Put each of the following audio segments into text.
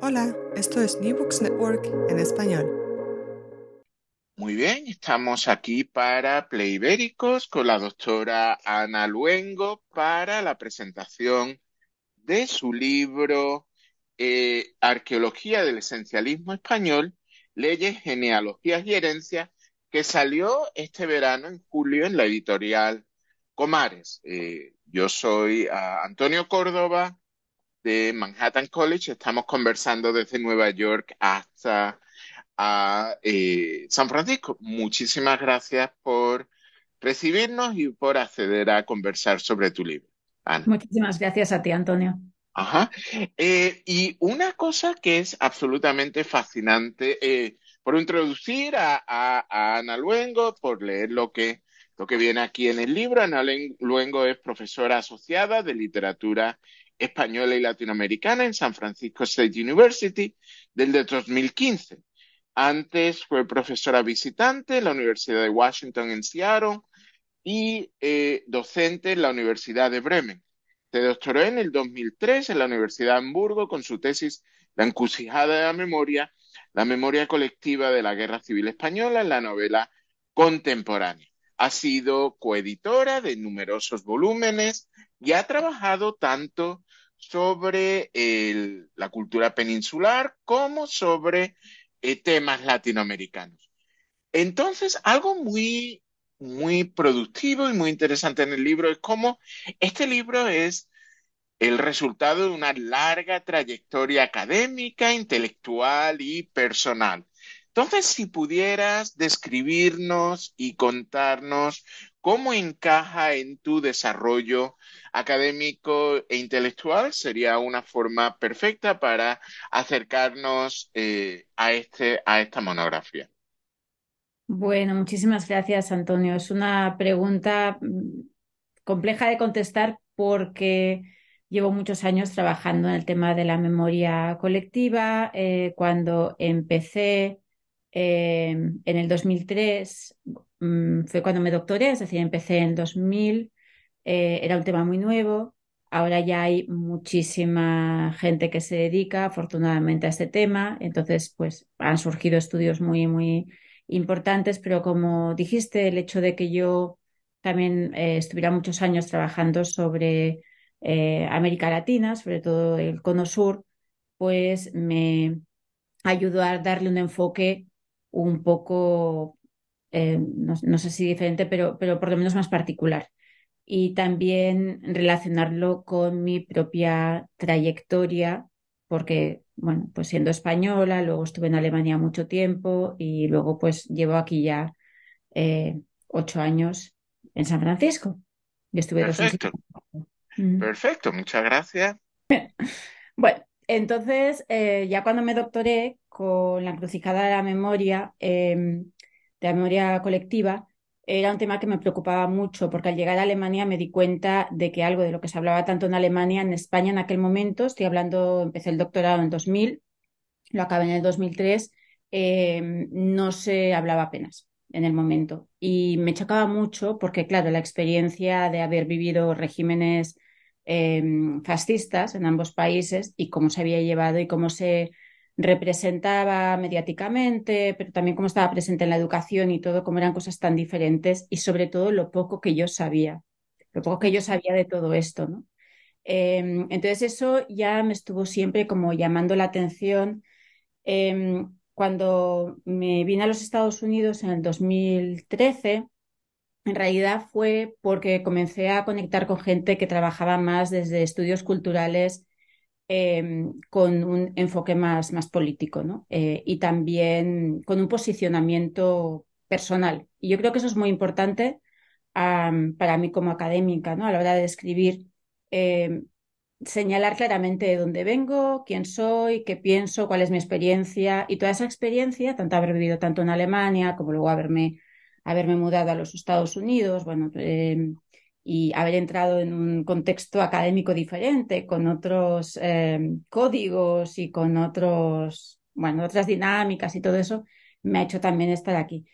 Hola, esto es New Books Network en español. Muy bien, estamos aquí para Playbéricos con la doctora Ana Luengo para la presentación de su libro eh, Arqueología del Esencialismo Español, Leyes, Genealogías y Herencias, que salió este verano en julio en la editorial Comares. Eh, yo soy uh, Antonio Córdoba de Manhattan College. Estamos conversando desde Nueva York hasta a, eh, San Francisco. Muchísimas gracias por recibirnos y por acceder a conversar sobre tu libro. Ana. Muchísimas gracias a ti, Antonio. Ajá. Eh, y una cosa que es absolutamente fascinante, eh, por introducir a, a, a, Ana Luengo, por leer lo que, lo que viene aquí en el libro. Ana Luengo es profesora asociada de literatura española y latinoamericana en San Francisco State University desde 2015. Antes fue profesora visitante en la Universidad de Washington en Seattle y eh, docente en la Universidad de Bremen. Se doctoró en el 2003 en la Universidad de Hamburgo con su tesis La encrucijada de la memoria, la memoria colectiva de la Guerra Civil Española en la novela contemporánea. Ha sido coeditora de numerosos volúmenes y ha trabajado tanto sobre la cultura peninsular como sobre eh, temas latinoamericanos. Entonces, algo muy, muy productivo y muy interesante en el libro es cómo este libro es el resultado de una larga trayectoria académica, intelectual y personal. Entonces, si pudieras describirnos y contarnos cómo encaja en tu desarrollo académico e intelectual sería una forma perfecta para acercarnos eh, a, este, a esta monografía. Bueno, muchísimas gracias, Antonio. Es una pregunta mm, compleja de contestar porque llevo muchos años trabajando en el tema de la memoria colectiva. Eh, cuando empecé eh, en el 2003, mmm, fue cuando me doctoré, es decir, empecé en 2000 eh, era un tema muy nuevo. Ahora ya hay muchísima gente que se dedica, afortunadamente, a este tema. Entonces, pues han surgido estudios muy, muy importantes, pero como dijiste, el hecho de que yo también eh, estuviera muchos años trabajando sobre eh, América Latina, sobre todo el Cono Sur, pues me ayudó a darle un enfoque un poco, eh, no, no, sé si diferente, pero, pero por lo menos más particular y también relacionarlo con mi propia trayectoria, porque, bueno, pues siendo española, luego estuve en Alemania mucho tiempo y luego pues llevo aquí ya eh, ocho años en San Francisco. Y estuve Perfecto. Dos Perfecto, muchas gracias. bueno, entonces, eh, ya cuando me doctoré con la encrucijada de la memoria, eh, la memoria colectiva, era un tema que me preocupaba mucho porque al llegar a Alemania me di cuenta de que algo de lo que se hablaba tanto en Alemania, en España en aquel momento, estoy hablando, empecé el doctorado en 2000, lo acabé en el 2003, eh, no se hablaba apenas en el momento. Y me chocaba mucho porque, claro, la experiencia de haber vivido regímenes eh, fascistas en ambos países y cómo se había llevado y cómo se representaba mediáticamente, pero también cómo estaba presente en la educación y todo, cómo eran cosas tan diferentes y sobre todo lo poco que yo sabía, lo poco que yo sabía de todo esto, ¿no? Eh, entonces eso ya me estuvo siempre como llamando la atención. Eh, cuando me vine a los Estados Unidos en el 2013, en realidad fue porque comencé a conectar con gente que trabajaba más desde estudios culturales em, con un enfoque más, más político, ¿no? Eh, y también con un posicionamiento personal. Y yo creo que eso es muy importante para mí como académica, ¿no? A la hora de escribir, em, señalar claramente de dónde vengo, quién soy, qué pienso, cuál es mi experiencia y toda esa experiencia, tanto haber vivido tanto en Alemania como luego haberme, haberme mudado a los Estados Unidos, bueno, em, y haber entrado en un contexto académico diferente, con otros em, códigos y con otros, bueno, otras dinámicas y todo eso, me ha hecho también estar aquí.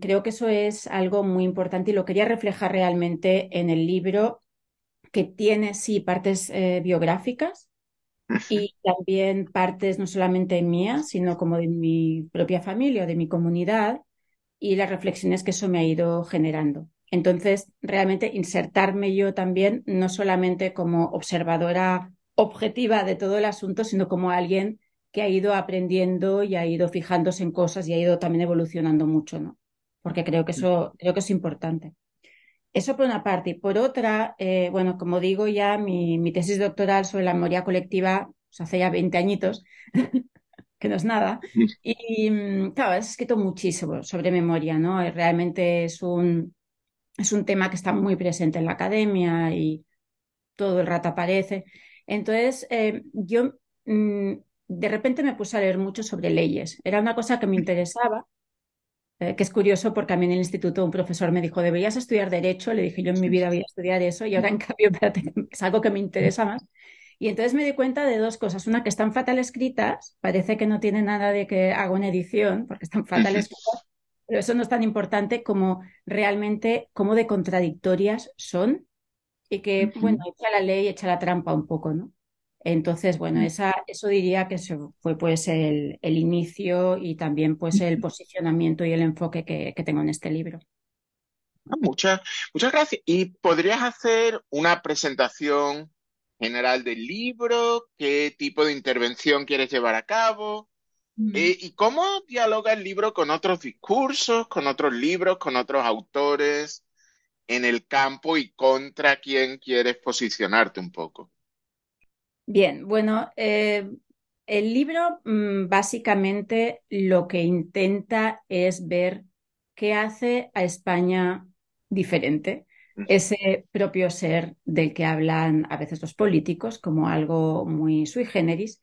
creo que eso es algo muy importante y lo quería reflejar realmente en el libro que tiene, sí, partes eh, biográficas y también partes no solamente mías, sino como de mi propia familia, de mi comunidad y las reflexiones que eso me ha ido generando. Entonces, realmente insertarme yo también, no solamente como observadora objetiva de todo el asunto, sino como alguien que ha ido aprendiendo y ha ido fijándose en cosas y ha ido también evolucionando mucho, ¿no? Porque creo que eso, creo que es importante. Eso por una parte. Y por otra, eh, bueno, como digo ya, mi, tesis doctoral sobre la memoria colectiva pues, hace ya 20 añitos, que no es nada. Y mm, claro, he escrito muchísimo sobre memoria, ¿no? realmente es un, es un tema que está muy presente en la academia y todo el rato aparece. Entonces, eh, yo mm, de repente me puse a leer mucho sobre leyes. Era una cosa que me interesaba eh, que es curioso porque a mí en el instituto un profesor me dijo, deberías estudiar derecho, le dije, yo en mi vida voy a estudiar eso y ahora en cambio es algo que me interesa más. Y entonces me di cuenta de dos cosas. Una, que están fatal escritas, parece que no tiene nada de que hago una edición porque están fatal escritas, pero eso no es tan importante como realmente cómo de contradictorias son y que, bueno, echa la ley, echa la trampa un poco, ¿no? Entonces, bueno, esa, eso diría que fue pues el, inicio y también pues el posicionamiento y el enfoque que, tengo en este libro. Ah, muchas, muchas gracias. ¿Y podrías hacer una presentación general del libro? ¿Qué tipo de intervención quieres llevar a cabo? Mm. Eh, ¿Y cómo dialoga el libro con otros discursos, con otros libros, con otros autores en el campo y contra quién quieres posicionarte un poco? Bien, bueno, eh, el libro mm, básicamente lo que intenta es ver qué hace a España diferente, ese propio ser del que hablan a veces los políticos como algo muy sui generis.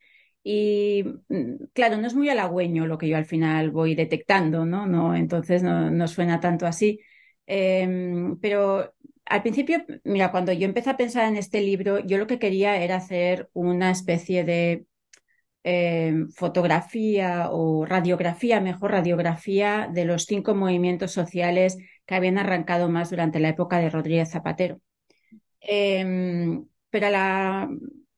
Y mm, claro, no es muy halagüeño lo que yo al final voy detectando, ¿no? no entonces no, suena tanto así. Em, pero al principio, mira, cuando yo empecé a pensar en este libro, yo lo que quería era hacer una especie de eh, fotografía o radiografía, mejor radiografía, de los cinco movimientos sociales que habían arrancado más durante la época de Rodríguez Zapatero. Em, pero,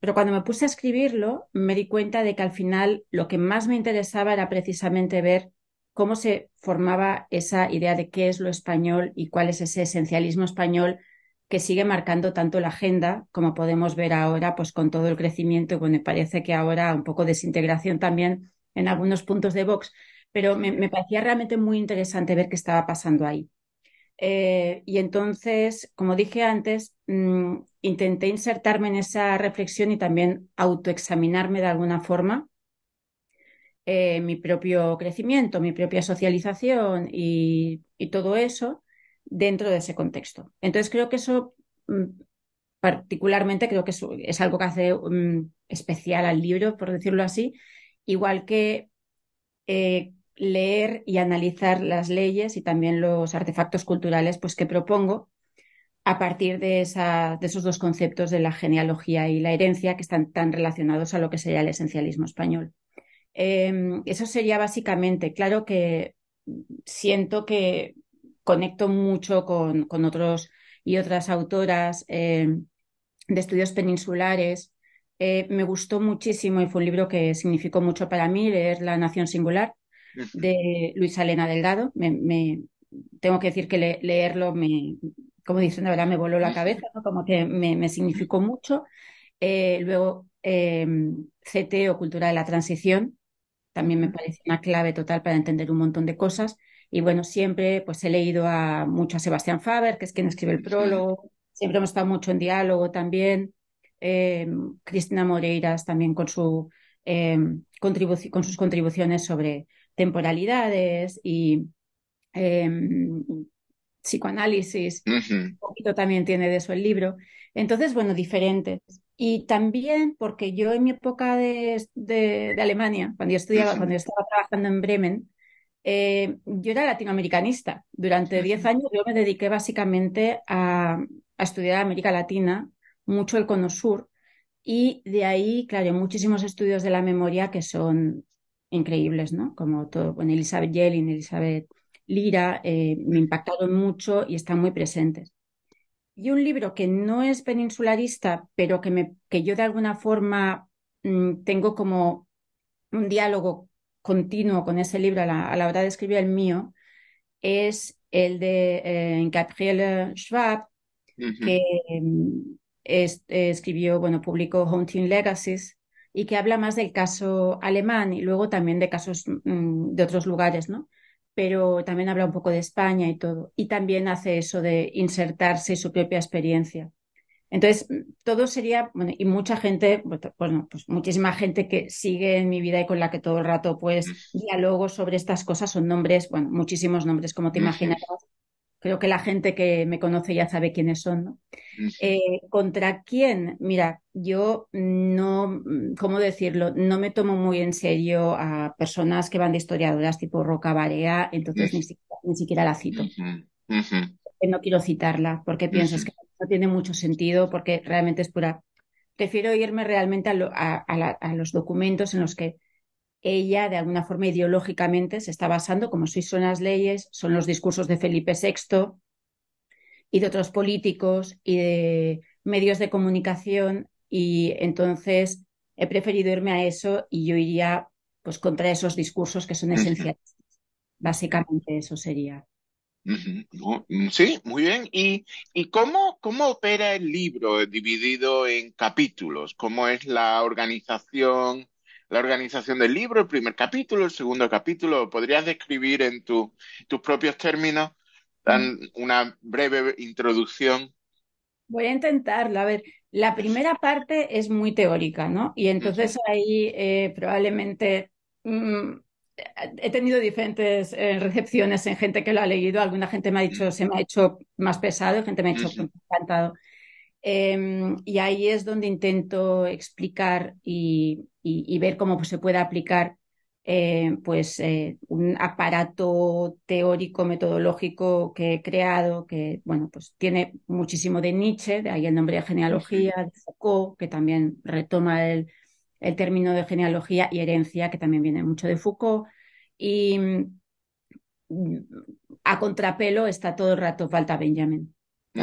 pero cuando me puse a escribirlo, me di cuenta de que al final lo que más me interesaba era precisamente ver cómo se formaba esa idea de qué es lo español y cuál es ese esencialismo español que sigue marcando tanto la agenda, como podemos ver ahora, pues con todo el crecimiento, y bueno, me parece que ahora un poco desintegración también en algunos puntos de Vox, pero me, parecía realmente muy interesante ver qué estaba pasando ahí. Eh, y entonces, como dije antes, mm, intenté insertarme en esa reflexión y también autoexaminarme de alguna forma eh, mi propio crecimiento, mi propia socialización y, todo eso dentro de ese contexto. Entonces creo que eso mm, particularmente creo que es, algo que hace mm, especial al libro, por decirlo así, igual que eh, leer y analizar las leyes y también los artefactos culturales pues, que propongo a partir de, esa, de esos dos conceptos de la genealogía y la herencia que están tan relacionados a lo que sería el esencialismo español. Em, eso sería básicamente, claro que siento que conecto mucho con, otros y otras autoras em, de estudios peninsulares. Eh, me gustó muchísimo y fue un libro que significó mucho para mí leer La Nación Singular de Luisa Elena Delgado. Me, tengo que decir que leerlo me, como dicen, de verdad me voló la cabeza, como que me, significó mucho. Eh, luego, em, CT o Cultura de la Transición, también me parece una clave total para entender un montón de cosas. Y bueno, siempre pues he leído a mucho a Sebastián Faber, que es quien escribe el prólogo, siempre hemos estado mucho en diálogo también. Eh, Cristina Moreiras también con, su, eh, con sus contribuciones sobre temporalidades y psicoanálisis, un poquito también tiene de eso el libro. Entonces, bueno, diferentes. Y también porque yo en mi época de, de, Alemania, cuando yo estudiaba, cuando yo estaba trabajando en Bremen, eh, yo era latinoamericanista. Durante 10 años yo me dediqué básicamente a, a, estudiar América Latina, mucho el Cono Sur, y de ahí, claro, muchísimos estudios de la memoria que son increíbles, ¿no? Como todo, bueno, Elizabeth Yelin, Elizabeth Lira, eh, me impactaron mucho y están muy presentes. Y un libro que no es peninsularista, pero que, me, que yo de alguna forma mm, tengo como un diálogo continuo con ese libro a la, hora de escribir el mío, es el de eh, Gabriele Schwab, que mm, escribió, bueno, publicó Haunting Legacies y que habla más del caso alemán y luego también de casos mm, de otros lugares, ¿no? Pero también habla un poco de España y todo. Y también hace eso de insertarse su propia experiencia. Entonces, todo sería, bueno, y mucha gente, bueno, pues muchísima gente que sigue en mi vida y con la que todo el rato, pues, diálogo sobre estas cosas, son nombres, bueno, muchísimos nombres, como te imaginas, creo que la gente que me conoce ya sabe quiénes son, ¿no? Eh, ¿Contra quién? Mira, yo no, ¿cómo decirlo? No me tomo muy en serio a personas que van de historiadoras tipo Roca Barea, entonces ni, siquiera, la cito. No quiero citarla porque pienso que no tiene mucho sentido, porque realmente es pura. Prefiero irme realmente a los documentos en los que ella de alguna forma ideológicamente se está basando, como si son las leyes, son los discursos de Felipe VI y de otros políticos y de medios de comunicación y entonces he preferido irme a eso y yo iría pues contra esos discursos que son esenciales. Básicamente eso sería. Mm, sí, muy bien. ¿Y, y cómo, cómo opera el libro dividido en capítulos? ¿Cómo es la organización? La organización del libro, el primer capítulo, el segundo capítulo. ¿Podrías describir en tus propios términos dan una breve introducción? Voy a intentarlo. A ver, la primera parte es muy teórica, ¿no? Y entonces ahí eh, probablemente mm, he tenido diferentes eh, recepciones en gente que lo ha leído. Alguna gente me ha dicho, se me ha hecho más pesado, gente me ha dicho, encantado. Em, y ahí es donde intento explicar y, ver cómo pues, se puede aplicar eh, pues, eh, un aparato teórico, metodológico que he creado, que bueno, pues tiene muchísimo de Nietzsche, de ahí el nombre de genealogía, de Foucault, que también retoma el, el término de genealogía y herencia, que también viene mucho de Foucault. Y mm, a contrapelo está todo el rato Falta Benjamin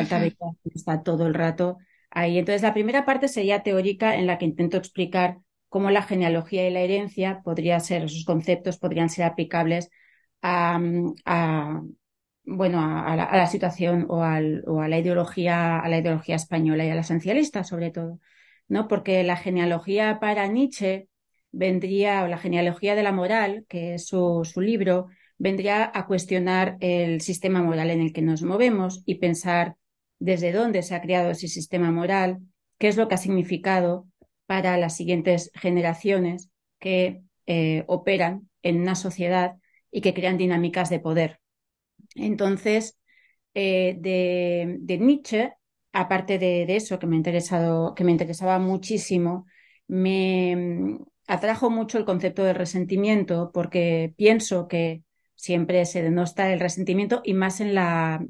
está todo el rato ahí. Entonces, la primera parte sería teórica en la que intento explicar cómo la genealogía y la herencia podría ser, esos conceptos podrían ser aplicables a, bueno, a, la, situación o, al, o, a la ideología, a la ideología española y a la esencialista, sobre todo, ¿no? Porque la genealogía para Nietzsche vendría, o la genealogía de la moral, que es su, su libro, vendría a cuestionar el sistema moral en el que nos movemos y pensar desde dónde se ha creado ese sistema moral, qué es lo que ha significado para las siguientes generaciones que eh, operan en una sociedad y que crean dinámicas de poder. Entonces, eh, de, Nietzsche, aparte de, eso que me, ha interesado, que me interesaba muchísimo, me mm, atrajo mucho el concepto del resentimiento porque pienso que siempre se denosta el resentimiento y más en la,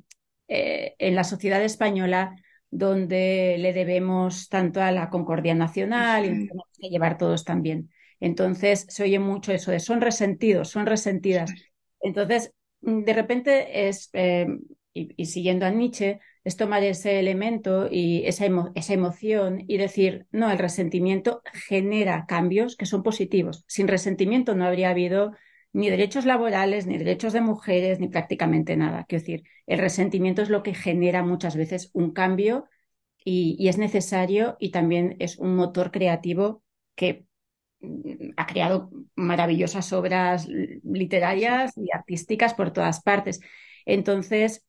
eh, en la sociedad española donde le debemos tanto a la concordia nacional y tenemos que llevar todos también. Entonces se oye mucho eso de son resentidos, son resentidas. Entonces, mm, de repente es, eh, y, siguiendo a Nietzsche, es tomar ese elemento y esa, esa emoción y decir, no, el resentimiento genera cambios que son positivos. Sin resentimiento no habría habido ni derechos laborales, ni derechos de mujeres, ni prácticamente nada. Quiero decir, el resentimiento es lo que genera muchas veces un cambio y, es necesario y también es un motor creativo que ha creado maravillosas obras literarias y artísticas por todas partes. Entonces,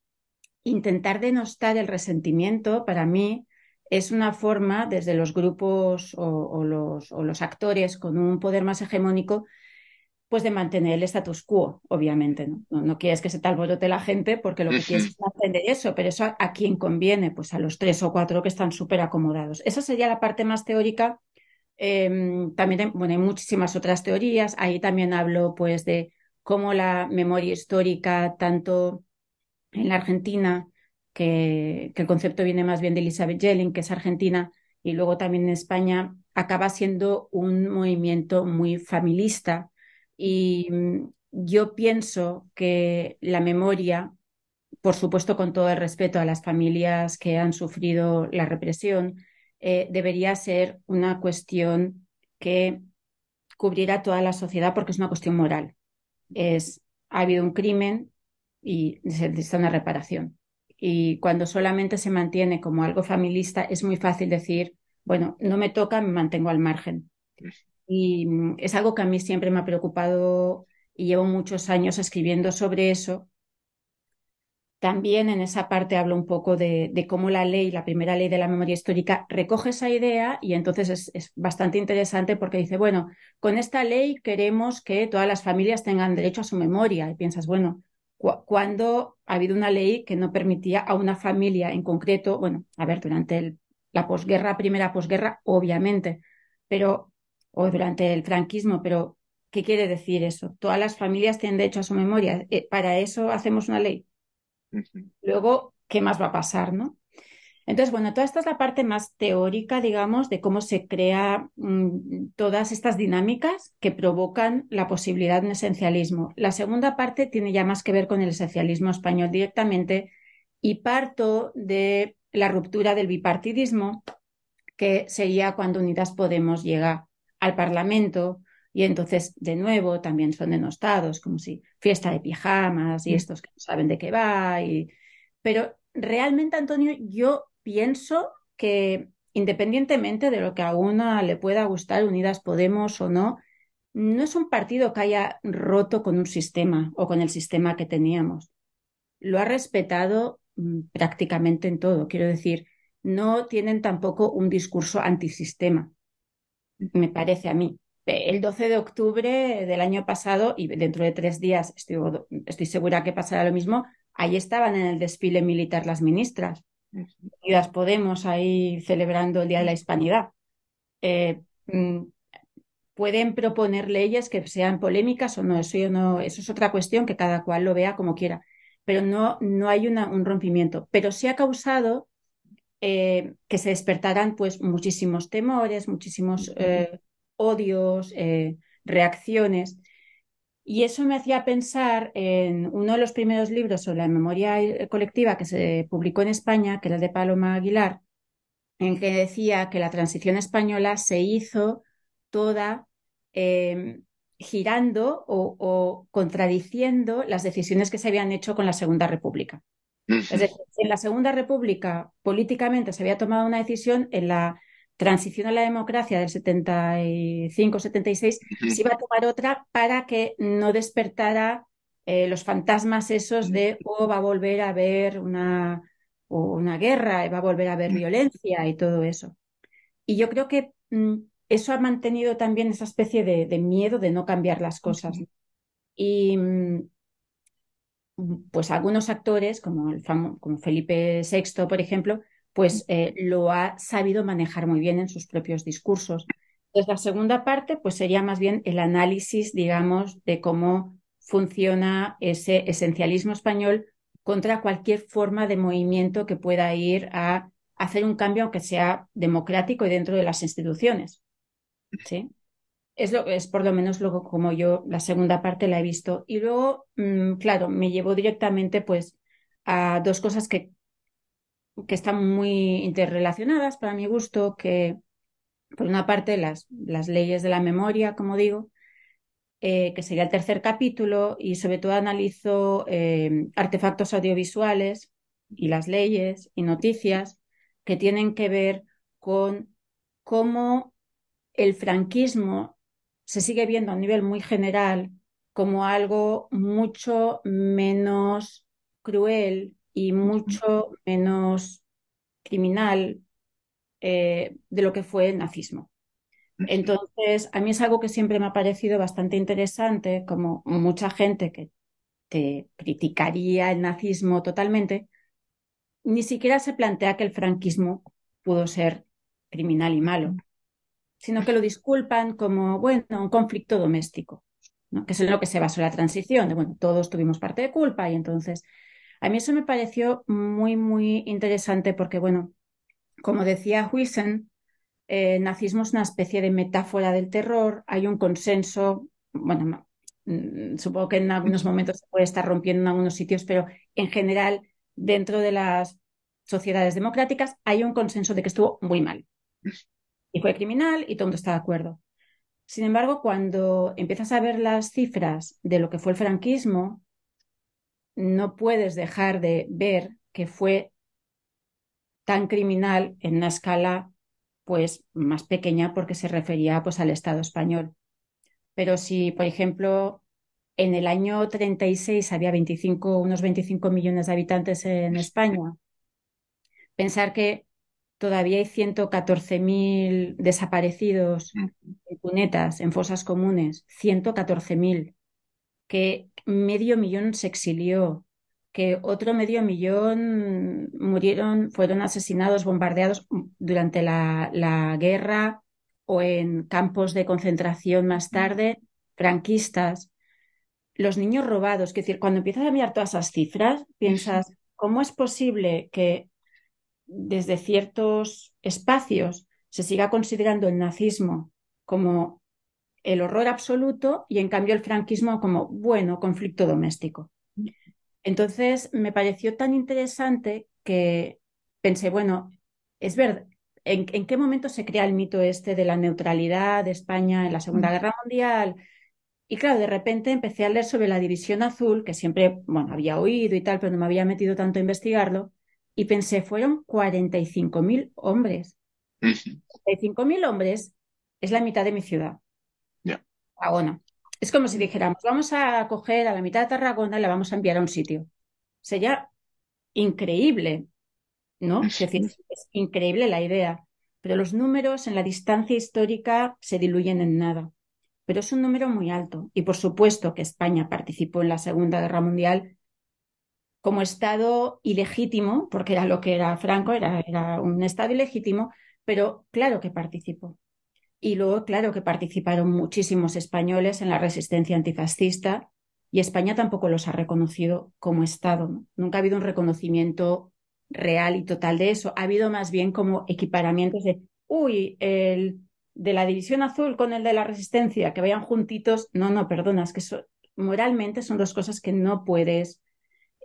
intentar denostar el resentimiento para mí es una forma, desde los grupos o, los, o, los, actores con un poder más hegemónico, pues de mantener el status quo, obviamente. No, no, quieres que se te alborote la gente porque lo que quieres es mantener eso, pero eso a, a quién conviene, pues a los tres o cuatro que están súper acomodados. Esa sería la parte más teórica. Eh, también hay, bueno, hay muchísimas otras teorías. Ahí también hablo pues de cómo la memoria histórica, tanto en la Argentina, que, que, el concepto viene más bien de Elizabeth Jelling, que es argentina, y luego también en España, acaba siendo un movimiento muy familista. Y mm, yo pienso que la memoria, por supuesto con todo el respeto a las familias que han sufrido la represión, eh, debería ser una cuestión que cubriera toda la sociedad porque es una cuestión moral. Es, ha habido un crimen, y se necesita una reparación. Y cuando solamente se mantiene como algo familista, es muy fácil decir, bueno, no me toca, me mantengo al margen. Y mm, es algo que a mí siempre me ha preocupado y llevo muchos años escribiendo sobre eso. También en esa parte hablo un poco de, cómo la ley, la primera ley de la memoria histórica, recoge esa idea y entonces es, es bastante interesante porque dice, bueno, con esta ley queremos que todas las familias tengan derecho a su memoria. Y piensas, bueno, cuando ha habido una ley que no permitía a una familia en concreto, bueno, a ver, durante el, la posguerra, primera posguerra, obviamente, pero, o durante el franquismo, pero ¿qué quiere decir eso? Todas las familias tienen derecho a su memoria. Eh, para eso hacemos una ley. Luego, ¿qué más va a pasar, no? Entonces, bueno, toda esta es la parte más teórica, digamos, de cómo se crea mmm, todas estas dinámicas que provocan la posibilidad de un esencialismo. La segunda parte tiene ya más que ver con el esencialismo español directamente y parto de la ruptura del bipartidismo, que sería cuando Unidas Podemos llega al Parlamento y entonces, de nuevo, también son denostados, como si fiesta de pijamas y estos que no saben de qué va. Y... Pero realmente, Antonio, yo pienso que independientemente de lo que a una le pueda gustar Unidas Podemos o no, no es un partido que haya roto con un sistema o con el sistema que teníamos. Lo ha respetado mm, prácticamente en todo. Quiero decir, no tienen tampoco un discurso antisistema, me parece a mí. El 12 de octubre del año pasado, y dentro de tres días estoy, estoy segura que pasará lo mismo, ahí estaban en el desfile militar las ministras. Unidas Podemos ahí celebrando el Día de la Hispanidad. Eh, mm, pueden proponer leyes que sean polémicas o no, eso, no, eso es otra cuestión que cada cual lo vea como quiera, pero no, no hay una, un rompimiento. Pero sí ha causado eh, que se despertaran pues muchísimos temores, muchísimos eh, odios, eh, reacciones. Y eso me hacía pensar en uno de los primeros libros sobre la memoria colectiva que se publicó en España, que era el de Paloma Aguilar, en que decía que la transición española se hizo toda eh, girando o, o, contradiciendo las decisiones que se habían hecho con la Segunda República. Es decir, en la Segunda República políticamente se había tomado una decisión, en la transición a la democracia del 75-76, se iba a tomar otra para que no despertara eh, los fantasmas esos de, oh, va a volver a haber una, una guerra, va a volver a haber violencia y todo eso. Y yo creo que mm, eso ha mantenido también esa especie de, de, miedo de no cambiar las cosas. Y mm, pues algunos actores, como, el como Felipe VI, por ejemplo, pues eh, lo ha sabido manejar muy bien en sus propios discursos. Entonces, la segunda parte, pues sería más bien el análisis, digamos, de cómo funciona ese esencialismo español contra cualquier forma de movimiento que pueda ir a hacer un cambio, aunque sea democrático y dentro de las instituciones. ¿Sí? Es, lo, es por lo menos luego como yo la segunda parte la he visto. Y luego, mmm, claro, me llevó directamente pues a dos cosas que que están muy interrelacionadas para mi gusto, que por una parte las, las leyes de la memoria, como digo, eh, que sería el tercer capítulo, y sobre todo analizo eh, artefactos audiovisuales y las leyes y noticias que tienen que ver con cómo el franquismo se sigue viendo a nivel muy general como algo mucho menos cruel y mucho menos criminal eh, de lo que fue el nazismo. Entonces, a mí es algo que siempre me ha parecido bastante interesante, como mucha gente que te criticaría el nazismo totalmente, ni siquiera se plantea que el franquismo pudo ser criminal y malo, sino que lo disculpan como, bueno, un conflicto doméstico, ¿no? que es en lo que se basó la transición, de, bueno, todos tuvimos parte de culpa y entonces, a mí eso me pareció muy, muy interesante porque, bueno, como decía Huisen, eh, nazismo es una especie de metáfora del terror, hay un consenso, bueno, mm, supongo que en algunos momentos se puede estar rompiendo en algunos sitios, pero en general, dentro de las sociedades democráticas, hay un consenso de que estuvo muy mal. Y fue criminal y todo el mundo está de acuerdo. Sin embargo, cuando empiezas a ver las cifras de lo que fue el franquismo, no puedes dejar de ver que fue tan criminal en una escala pues más pequeña porque se refería pues al Estado español. Pero si, por ejemplo, en el año 36 había 25, unos 25 millones de habitantes en España, pensar que todavía hay 114.000 desaparecidos en cunetas, en fosas comunes, 114.000, que medio millón se exilió, que otro medio millón murieron, fueron asesinados, bombardeados durante la, la guerra o en campos de concentración más tarde, franquistas. Los niños robados, es decir, cuando empiezas a mirar todas esas cifras, piensas, ¿cómo es posible que desde ciertos espacios se siga considerando el nazismo como el horror absoluto y en cambio el franquismo como bueno conflicto doméstico? Entonces me pareció tan interesante que pensé, bueno, es verdad, ¿en, qué momento se crea el mito este de la neutralidad de España en la Segunda mm. Guerra Mundial? Y claro, de repente empecé a leer sobre la División Azul, que siempre, bueno, había oído y tal, pero no me había metido tanto a investigarlo, y pensé, fueron 45.000 hombres. 45.000 hombres es la mitad de mi ciudad. Ya. Yeah. Es como si dijéramos, vamos a coger a la mitad de Tarragona y la vamos a enviar a un sitio. Sería increíble, ¿no? Es decir, es increíble la idea, pero los números en la distancia histórica se diluyen en nada. Pero es un número muy alto. Y por supuesto que España participó en la Segunda Guerra Mundial como Estado ilegítimo, porque era lo que era Franco, era, un Estado ilegítimo, pero claro que participó. Y luego, claro, que participaron muchísimos españoles en la resistencia antifascista y España tampoco los ha reconocido como Estado. Nunca ha habido un reconocimiento real y total de eso. Ha habido más bien como equiparamientos de, uy, el de la División Azul con el de la Resistencia, que vayan juntitos. No, no, perdonas, que eso, moralmente son dos cosas que no puedes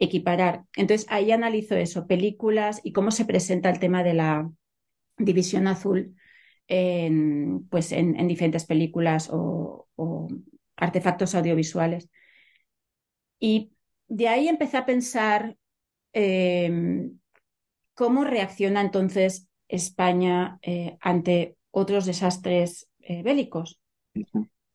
equiparar. Entonces ahí analizo eso, películas y cómo se presenta el tema de la División Azul en, pues en, diferentes películas o, artefactos audiovisuales. Y de ahí empecé a pensar em, cómo reacciona entonces España eh, ante otros desastres eh, bélicos.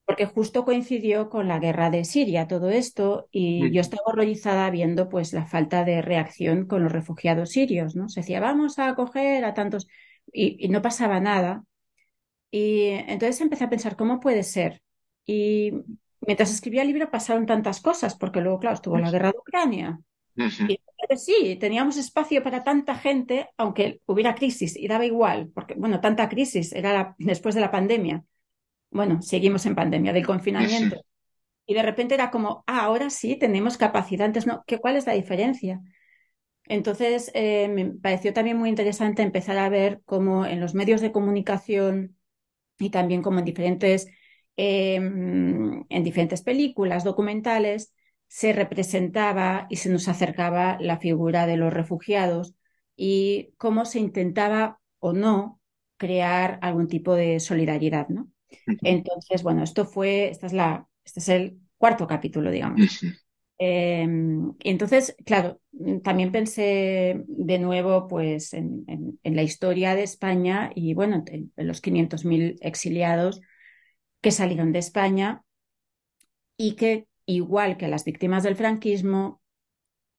Porque justo coincidió con la guerra de Siria todo esto y yo estaba horrorizada viendo pues la falta de reacción con los refugiados sirios, ¿no? Se decía, vamos a acoger a tantos y no pasaba nada. Y entonces empecé a pensar, ¿cómo puede ser? Y mientras escribía el libro pasaron tantas cosas, porque luego, claro, estuvo la guerra de Ucrania. Y sí, teníamos espacio para tanta gente, aunque hubiera crisis, y daba igual, porque, bueno, tanta crisis era después de la pandemia. Bueno, seguimos en pandemia, del confinamiento. Y de repente era como, ah, ahora sí, tenemos capacidad, antes no, ¿qué, ¿cuál es la diferencia? Entonces, eh, me pareció también muy interesante empezar a ver cómo en los medios de comunicación y también como en diferentes, em, en diferentes películas, documentales, se representaba y se nos acercaba la figura de los refugiados y cómo se intentaba o no crear algún tipo de solidaridad, ¿no? Entonces, bueno, esto fue, esta es la, este es el cuarto capítulo, digamos. Em, entonces, claro, también pensé de nuevo pues, en, la historia de España y bueno, en, los 500.000 exiliados, que salieron de España y que, igual que las víctimas del franquismo,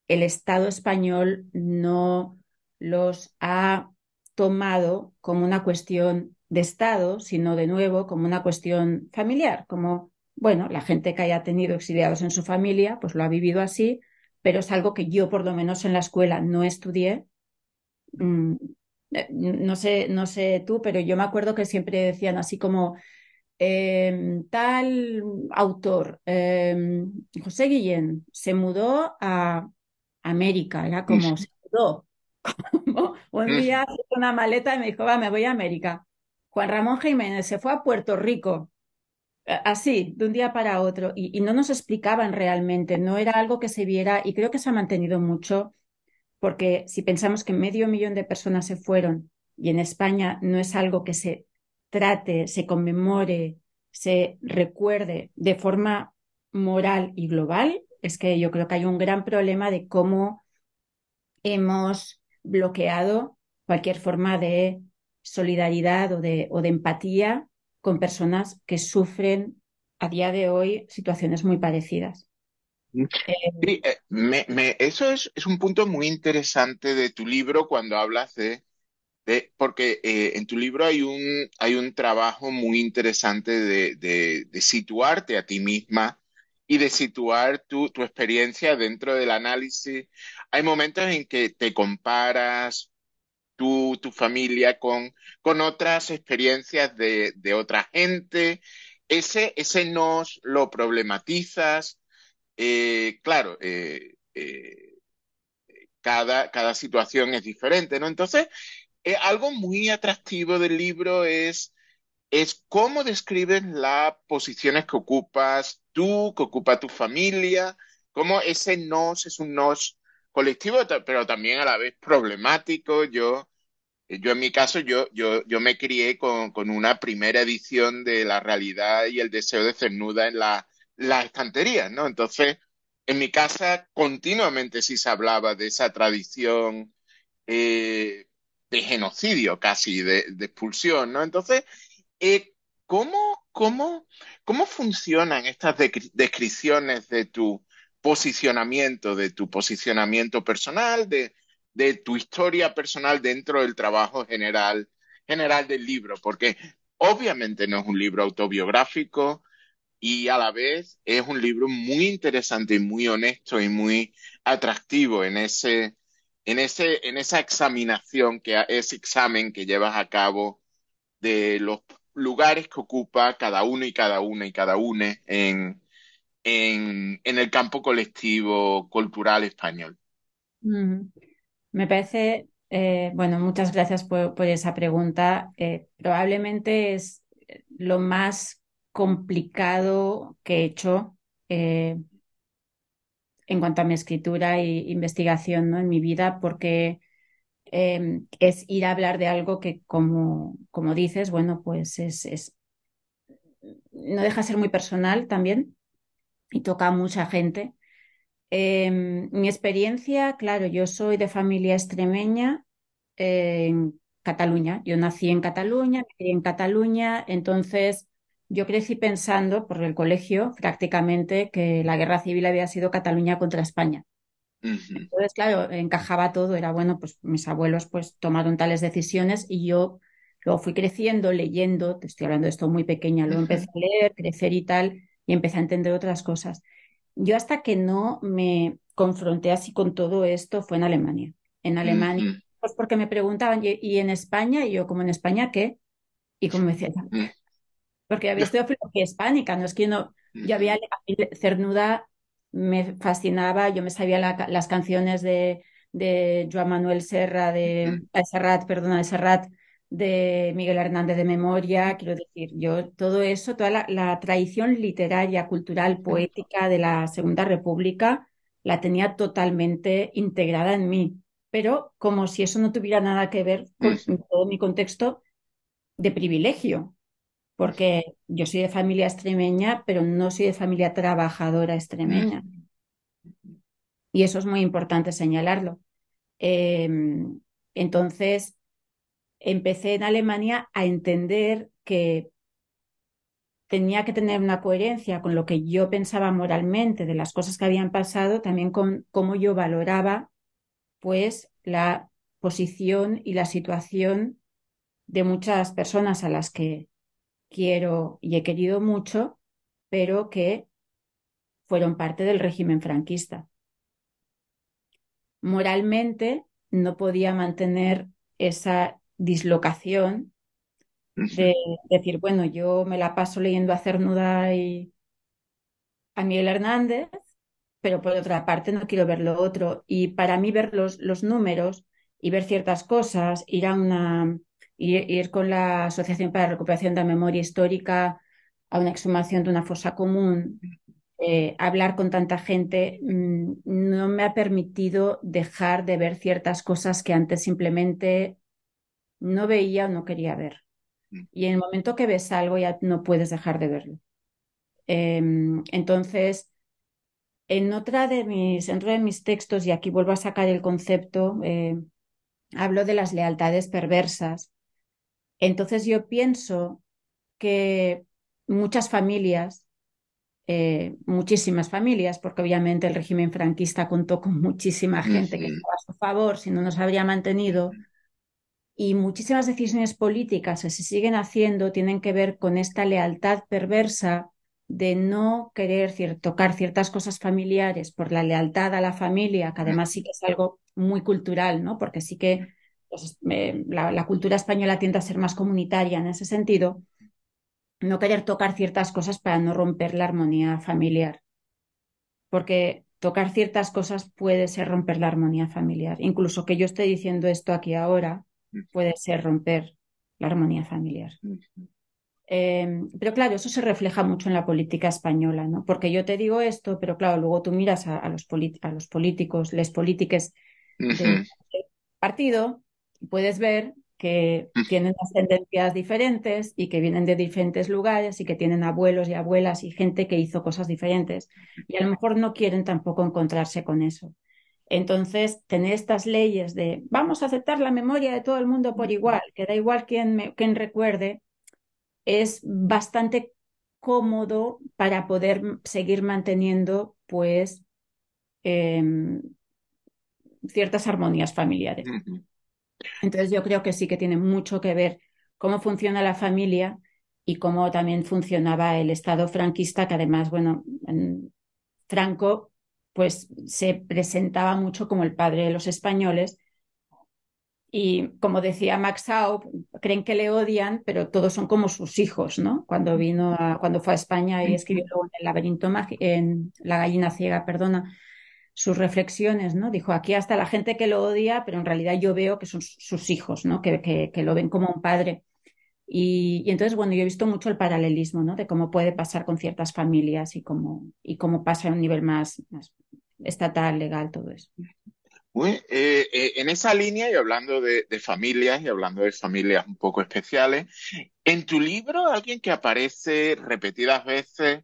el Estado español no los ha tomado como una cuestión de Estado, sino de nuevo como una cuestión familiar, como, bueno, la gente que haya tenido exiliados en su familia, pues lo ha vivido así, pero es algo que yo por lo menos en la escuela no estudié. Mm, eh, no sé, no sé tú, pero yo me acuerdo que siempre decían así como em, tal autor, em, José Guillén, se mudó a América, era como se mudó. un día hizo una maleta y me dijo, va, me voy a América. Juan Ramón Jiménez se fue a Puerto Rico, así, de un día para otro, y, no nos explicaban realmente, no era algo que se viera, y creo que se ha mantenido mucho, porque si pensamos que medio millón de personas se fueron, y en España no es algo que se trate, se conmemore, se recuerde de forma moral y global, es que yo creo que hay un gran problema de cómo hemos bloqueado cualquier forma de solidaridad o de, o de empatía con personas que sufren a día de hoy situaciones muy parecidas. Eh, eh, eso es, un punto muy interesante de tu libro cuando hablas de, de porque eh, en tu libro hay un, hay un trabajo muy interesante de, de, situarte a ti misma y de situar tu, tu experiencia dentro del análisis. Hay momentos en que te comparas, tú, tu familia, con, con otras experiencias de, de otra gente. Ese, ese nos lo problematizas. Eh, claro, eh, eh, cada, cada situación es diferente, ¿no? Entonces, algo muy atractivo del libro es, es cómo describes las posiciones que ocupas tú, que ocupa tu familia, cómo ese nos es un nos colectivo, pero también a la vez problemático. Yo, yo en mi caso, yo, yo, yo me crié con, con una primera edición de La realidad y el deseo de cernuda en la, las estanterías, ¿no? Entonces, en mi casa continuamente sí se hablaba de esa tradición eh, de genocidio casi, de, expulsión, ¿no? Entonces, eh, ¿cómo, cómo, cómo funcionan estas descripciones de tu posicionamiento, de tu posicionamiento personal, de, de tu historia personal dentro del trabajo general, general del libro, porque obviamente no es un libro autobiográfico y a la vez es un libro muy interesante y muy honesto y muy atractivo en ese, en ese, en esa examinación que ese examen que llevas a cabo de los lugares que ocupa cada uno y cada una y cada una en, en, el campo colectivo cultural español? Me parece, eh, bueno, muchas gracias por, esa pregunta. Eh, probablemente es lo más complicado que he hecho eh, en cuanto a mi escritura e investigación ¿no? en mi vida, porque es ir a hablar de algo que, como, como dices, bueno, pues es, es, no deja de ser muy personal también y toca a mucha gente. Em, mi experiencia, claro, yo soy de familia extremeña en Cataluña. Yo nací en Cataluña, crecí en Cataluña, entonces yo crecí pensando por el colegio prácticamente que la guerra civil había sido Cataluña contra España. Entonces, claro, encajaba todo, era bueno, pues mis abuelos pues tomaron tales decisiones y yo luego fui creciendo, leyendo, te estoy hablando de esto muy pequeña, luego empecé a leer, crecer y tal, y empecé a entender otras cosas. Yo hasta que no me confronté así con todo esto fue en Alemania. En Alemania, pues porque me preguntaban, ¿y, en España? Y yo, como en España, ¿qué? Y como decía, porque había estudiado filología hispánica, no es que yo no, yo había Cernuda me fascinaba, yo me sabía las canciones de, de Joan Manuel Serra, de Serrat, perdona, de Serrat, de Miguel Hernández de memoria, quiero decir, yo todo eso, toda la, tradición literaria, cultural, poética de la Segunda República, la tenía totalmente integrada en mí, pero como si eso no tuviera nada que ver con todo mi contexto de privilegio, porque yo soy de familia extremeña, pero no soy de familia trabajadora extremeña. Y eso es muy importante señalarlo. Em, entonces, empecé en Alemania a entender que tenía que tener una coherencia con lo que yo pensaba moralmente de las cosas que habían pasado, también con cómo yo valoraba pues la posición y la situación de muchas personas a las que quiero y he querido mucho, pero que fueron parte del régimen franquista. Moralmente no podía mantener esa dislocación de decir, bueno, yo me la paso leyendo a Cernuda y a Miguel Hernández, pero por otra parte no quiero ver lo otro. Y para mí ver los, los números y ver ciertas cosas, ir a una ir, con la Asociación para la Recuperación de la Memoria Histórica a una exhumación de una fosa común, eh, hablar con tanta gente, mm, no me ha permitido dejar de ver ciertas cosas que antes simplemente no veía o no quería ver. Mm. Y en el momento que ves algo ya no puedes dejar de verlo. Em, entonces, en otra de mis, en otro de mis textos, y aquí vuelvo a sacar el concepto, eh, hablo de las lealtades perversas. Entonces yo pienso que muchas familias, eh, muchísimas familias, porque obviamente el régimen franquista contó con muchísima gente que estaba a su favor, si no nos habría mantenido, y muchísimas decisiones políticas que se siguen haciendo tienen que ver con esta lealtad perversa de no querer tocar ciertas cosas familiares por la lealtad a la familia, que además sí que es algo muy cultural, ¿no? Porque sí que pues, la, cultura española tiende a ser más comunitaria en ese sentido, no querer tocar ciertas cosas para no romper la armonía familiar. Porque tocar ciertas cosas puede ser romper la armonía familiar. Incluso que yo esté diciendo esto aquí ahora puede ser romper la armonía familiar. Em, pero claro, eso se refleja mucho en la política española, ¿no? Porque yo te digo esto, pero claro, luego tú miras a, los, a los, políticos, les políticas del partido, puedes ver que tienen ascendencias diferentes y que vienen de diferentes lugares y que tienen abuelos y abuelas y gente que hizo cosas diferentes y a lo mejor no quieren tampoco encontrarse con eso. Entonces, tener estas leyes de vamos a aceptar la memoria de todo el mundo por igual, que da igual quien, quien recuerde, es bastante cómodo para poder seguir manteniendo pues em, ciertas armonías familiares. Entonces yo creo que sí que tiene mucho que ver cómo funciona la familia y cómo también funcionaba el Estado franquista, que además, bueno, Franco pues se presentaba mucho como el padre de los españoles y como decía Max creen que le odian, pero todos son como sus hijos, ¿no? Cuando vino a, cuando fue a España y escribió en el laberinto en la gallina ciega, perdona, sus reflexiones, ¿no? Dijo, aquí hasta la gente que lo odia, pero en realidad yo veo que son sus hijos, ¿no? Que, que, lo ven como un padre. Y, y, entonces, bueno, yo he visto mucho el paralelismo, ¿no? De cómo puede pasar con ciertas familias y cómo, y cómo pasa a un nivel más, más estatal, legal, todo eso. Eh, eh, en esa línea, y hablando de, familias, y hablando de familias un poco especiales, en tu libro, alguien que aparece repetidas veces,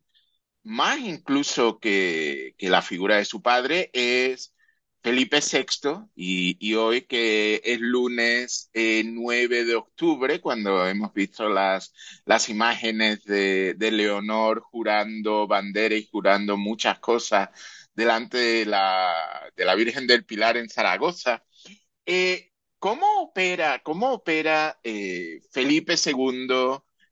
más incluso que, la figura de su padre, es Felipe VI, y, hoy que es lunes 9 eh, de octubre, cuando hemos visto las, las imágenes de, de Leonor jurando bandera y jurando muchas cosas delante de la, de la Virgen del Pilar en Zaragoza. Eh, ¿Cómo opera, cómo opera eh, Felipe II,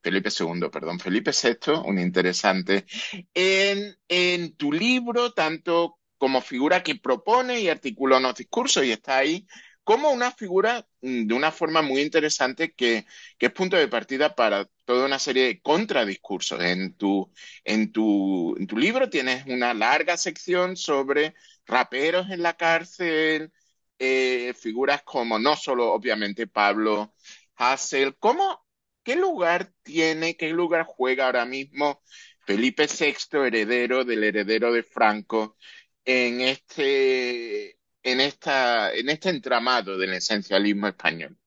Felipe II, perdón, Felipe VI, un interesante, en, en tu libro, tanto como figura que propone y articula unos discursos y está ahí como una figura mm, de una forma muy interesante que, que, es punto de partida para toda una serie de contradiscursos. En tu, en, tu, en tu libro tienes una larga sección sobre raperos en la cárcel, eh, figuras como no solo obviamente Pablo Hassel, ¿cómo, qué lugar tiene, qué lugar juega ahora mismo Felipe VI, heredero del heredero de Franco, en este en, esta, en este entramado del esencialismo español?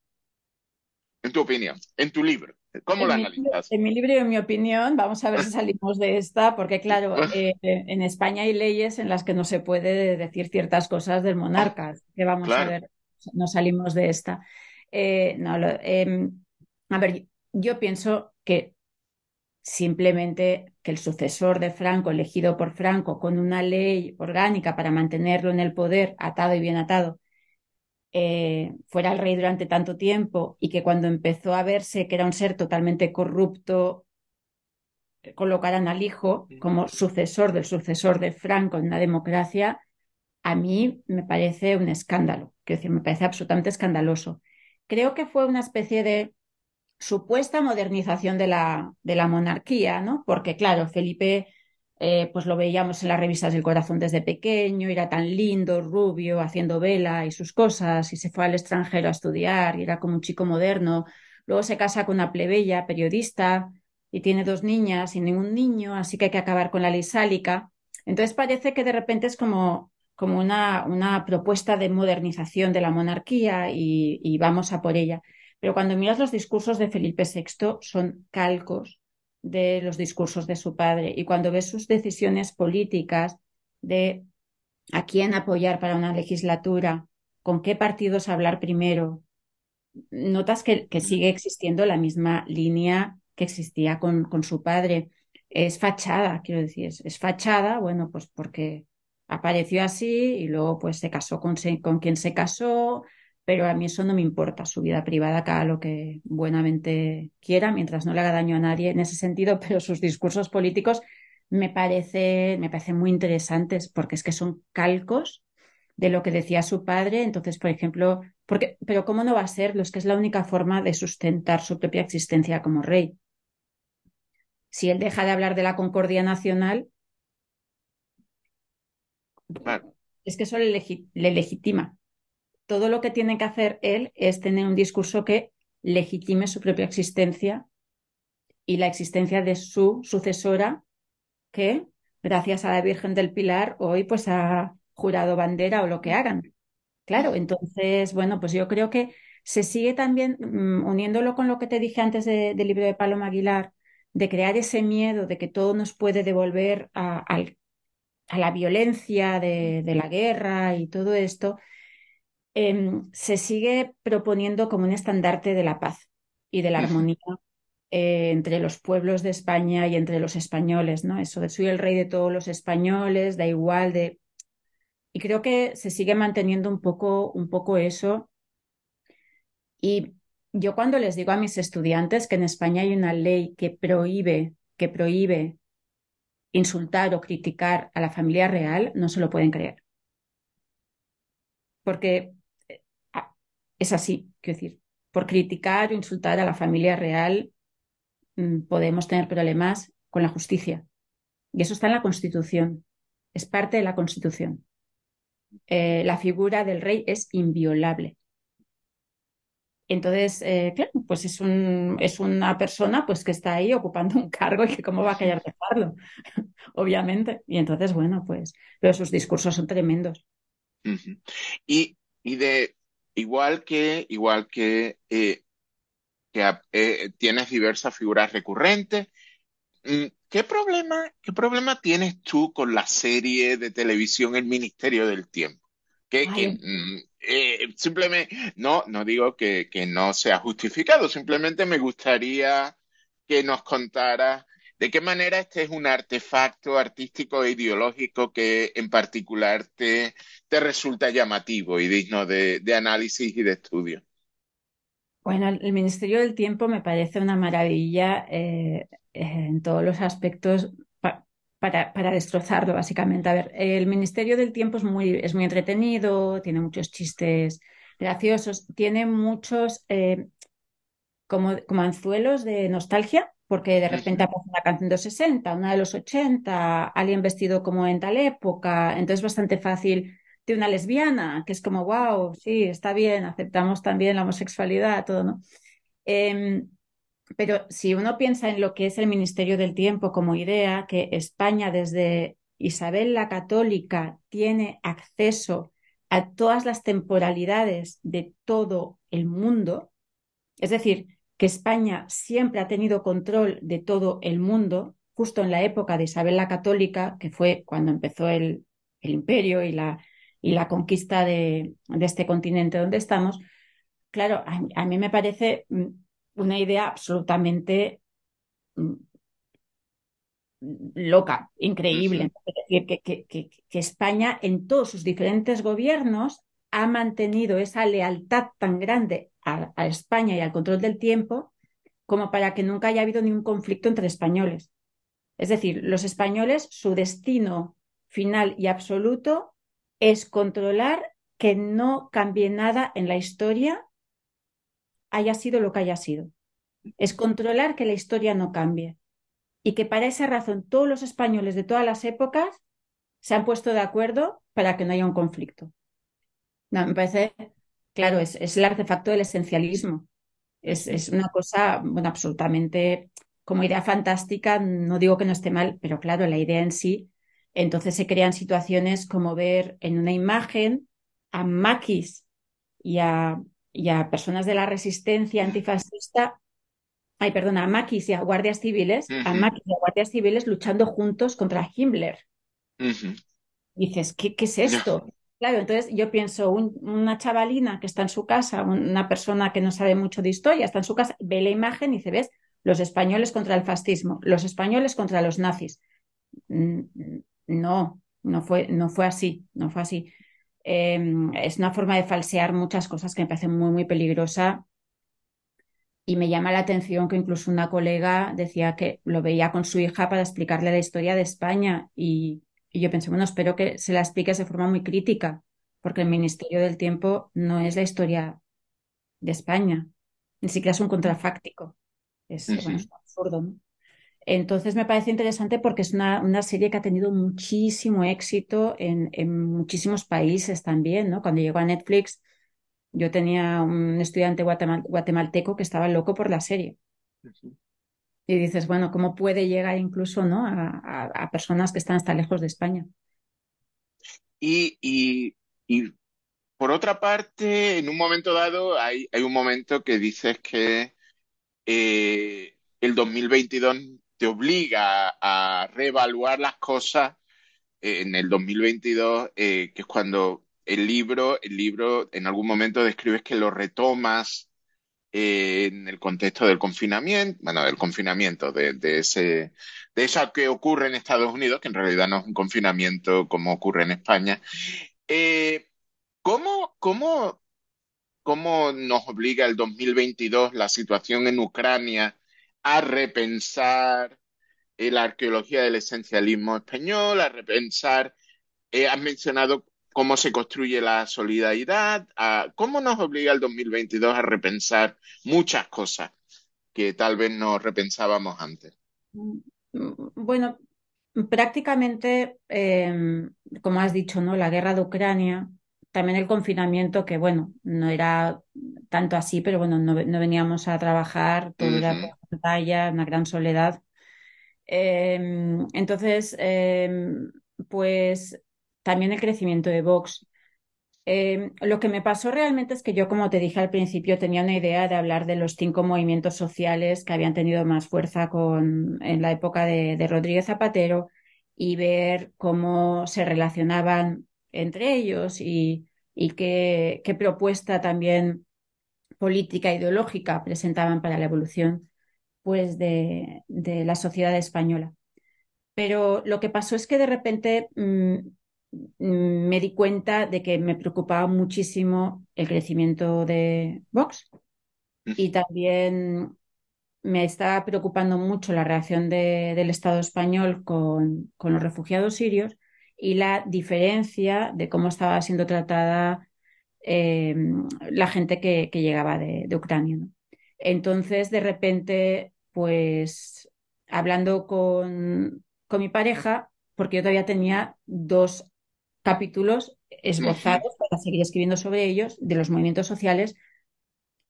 En tu opinión, en tu libro. ¿Cómo lo analizas? En mi libro y en mi opinión, vamos a ver si salimos de esta, porque claro, eh, en España hay leyes en las que no se puede decir ciertas cosas del monarca, que vamos a ver, no salimos de esta. Eh, no, em, a ver, yo pienso que simplemente que el sucesor de Franco, elegido por Franco, con una ley orgánica para mantenerlo en el poder, atado y bien atado, eh, fuera el rey durante tanto tiempo y que cuando empezó a verse que era un ser totalmente corrupto, colocaran al hijo como sucesor del sucesor de Franco en una democracia, a mí me parece un escándalo, quiero decir, me parece absolutamente escandaloso. Creo que fue una especie de supuesta modernización de la, de la monarquía, ¿no? Porque, claro, Felipe, eh, pues lo veíamos en las revistas del corazón desde pequeño, era tan lindo, rubio, haciendo vela y sus cosas, y se fue al extranjero a estudiar, y era como un chico moderno. Luego se casa con una plebeya, periodista, y tiene dos niñas y ningún niño, así que hay que acabar con la ley sálica. Entonces parece que de repente es como, como una, una propuesta de modernización de la monarquía y, y vamos a por ella. Pero cuando miras los discursos de Felipe VI, son calcos de los discursos de su padre. Y cuando ves sus decisiones políticas de a quién apoyar para una legislatura, con qué partidos hablar primero, notas que, sigue existiendo la misma línea que existía con, con su padre. Es fachada, quiero decir, es, fachada, bueno, pues porque apareció así y luego pues se casó con, con quien se casó, pero a mí eso no me importa, su vida privada, cada lo que buenamente quiera, mientras no le haga daño a nadie en ese sentido, pero sus discursos políticos me, parece, me parecen muy interesantes porque es que son calcos de lo que decía su padre. Entonces, por ejemplo, porque, pero ¿cómo no va a ser? Es que es la única forma de sustentar su propia existencia como rey. Si él deja de hablar de la concordia nacional, es que eso le legitima todo lo que tiene que hacer él es tener un discurso que legitime su propia existencia y la existencia de su sucesora, que gracias a la Virgen del Pilar hoy pues ha jurado bandera o lo que hagan. Claro, entonces, bueno, pues yo creo que se sigue también mm, uniéndolo con lo que te dije antes del libro de Paloma Aguilar, de crear ese miedo de que todo nos puede devolver a, a la violencia de, de, la guerra y todo esto, Em, se sigue proponiendo como un estandarte de la paz y de la armonía eh, entre los pueblos de España y entre los españoles, ¿no? Eso de soy el rey de todos los españoles, da igual de... Y creo que se sigue manteniendo un poco, un poco eso. Y yo cuando les digo a mis estudiantes que en España hay una ley que prohíbe, que prohíbe insultar o criticar a la familia real, no se lo pueden creer. Porque es así, quiero decir, por criticar o insultar a la familia real mm, podemos tener problemas con la justicia. Y eso está en la Constitución, es parte de la Constitución. Eh, la figura del rey es inviolable. Entonces, eh, claro, pues es, un, es una persona pues, que está ahí ocupando un cargo y que cómo va a querer dejarlo, obviamente. Y entonces, bueno, pues, pero sus discursos son tremendos. y, y de igual que, igual que, eh, que eh, tienes diversas figuras recurrentes, mm, ¿qué problema, qué problema tienes tú con la serie de televisión El Ministerio del Tiempo? Que, mm, eh, simplemente, no, no digo que, que no sea justificado, simplemente me gustaría que nos contara de qué manera este es un artefacto artístico e ideológico que en particular te, te resulta llamativo y digno de, análisis y de estudio? Bueno, el Ministerio del Tiempo me parece una maravilla eh, en todos los aspectos para, para, destrozarlo, básicamente. A ver, el Ministerio del Tiempo es muy, es muy entretenido, tiene muchos chistes graciosos, tiene muchos eh, como, como anzuelos de nostalgia, porque de repente aparece una canción de los 60, una de los 80, alguien vestido como en tal época, entonces es bastante fácil de una lesbiana, que es como, wow, sí, está bien, aceptamos también la homosexualidad, todo, ¿no? Em, pero si uno piensa en lo que es el Ministerio del Tiempo como idea, que España desde Isabel la Católica tiene acceso a todas las temporalidades de todo el mundo, es decir, que España siempre ha tenido control de todo el mundo, justo en la época de Isabel la Católica, que fue cuando empezó el, el imperio y la, y la conquista de, este continente donde estamos, claro, a, mí me parece mm, una idea absolutamente mm, loca, increíble. Es decir, que, que, España en todos sus diferentes gobiernos ha mantenido esa lealtad tan grande a, a, España y al control del tiempo como para que nunca haya habido ni un conflicto entre españoles. Es decir, los españoles, su destino final y absoluto es controlar que no cambie nada en la historia, haya sido lo que haya sido. Es controlar que la historia no cambie. Y que para esa razón todos los españoles de todas las épocas se han puesto de acuerdo para que no haya un conflicto. No, me parece, claro, es, es el artefacto del esencialismo. Es, es, una cosa, bueno, absolutamente como idea fantástica, no digo que no esté mal, pero claro, la idea en sí, entonces se crean situaciones como ver en una imagen a maquis y a, y a personas de la resistencia antifascista, ay, perdona, a maquis y a guardias civiles, a maquis y a guardias civiles luchando juntos contra Himmler. Dices, ¿qué, ¿qué, es esto? Claro, entonces yo pienso, una chavalina que está en su casa, una persona que no sabe mucho de historia, está en su casa, ve la imagen y dice, ¿ves? los españoles contra el fascismo, los españoles contra los nazis. Mm, no, no fue, no fue así, no fue así. Em, es una forma de falsear muchas cosas que me parece muy, muy peligrosa. Y me llama la atención que incluso una colega decía que lo veía con su hija para explicarle la historia de España. Y, y yo pensé, bueno, espero que se la explique de forma muy crítica, porque el Ministerio del Tiempo no es la historia de España, ni siquiera es un contrafáctico. Es, absurdo, Entonces me parece interesante porque es una, una, serie que ha tenido muchísimo éxito en, en, muchísimos países también, ¿no? Cuando llegó a Netflix, yo tenía un estudiante guatemalteco que estaba loco por la serie. Y dices, bueno, ¿cómo puede llegar incluso ¿no? a, personas que están hasta lejos de España? Y, y, por otra parte, en un momento dado, hay, hay un momento que dices que eh, el 2022 te obliga a reevaluar las cosas en el 2022, eh, que es cuando el libro, el libro en algún momento describes que lo retomas eh, en el contexto del confinamiento, bueno, del confinamiento, de, ese, de eso que ocurre en Estados Unidos, que en realidad no es un confinamiento como ocurre en España. ¿cómo, ¿Cómo cómo nos obliga el 2022 la situación en Ucrania a repensar la arqueología del esencialismo español, a repensar, eh, has mencionado cómo se construye la solidaridad, cómo nos obliga el 2022 a repensar muchas cosas que tal vez no repensábamos antes. Mm, bueno, prácticamente, em, como has dicho, ¿no? La guerra de Ucrania también el confinamiento, que bueno, no era tanto así, pero bueno, no, veníamos a trabajar, todo era por pantalla, una gran soledad. Em, entonces, em, pues también el crecimiento de Vox. Em, lo que me pasó realmente es que yo, como te dije al principio, tenía una idea de hablar de los cinco movimientos sociales que habían tenido más fuerza con, en la época de, de Rodríguez Zapatero y ver cómo se relacionaban entre ellos y, qué, propuesta también política ideológica presentaban para la evolución pues de, la sociedad española. Pero lo que pasó es que de repente mm, me di cuenta de que me preocupaba muchísimo el crecimiento de Vox y también me estaba preocupando mucho la reacción del Estado español con, con los refugiados sirios y la diferencia de cómo estaba siendo tratada eh, la gente que, llegaba de, Ucrania. Entonces, de repente, pues hablando con, con mi pareja, porque yo todavía tenía dos capítulos esbozados para seguir escribiendo sobre ellos, de los movimientos sociales,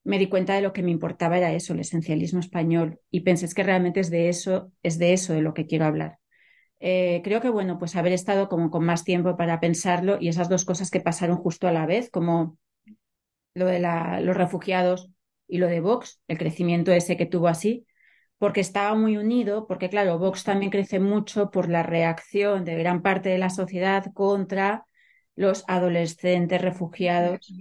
me di cuenta de lo que me importaba era eso, el esencialismo español, y pensé que realmente es de eso, es de eso de lo que quiero hablar. Eh, creo que, bueno, pues haber estado como con más tiempo para pensarlo y esas dos cosas que pasaron justo a la vez, como lo de los refugiados y lo de Vox, el crecimiento ese que tuvo así, porque estaba muy unido, porque claro, Vox también crece mucho por la reacción de gran parte de la sociedad contra los adolescentes refugiados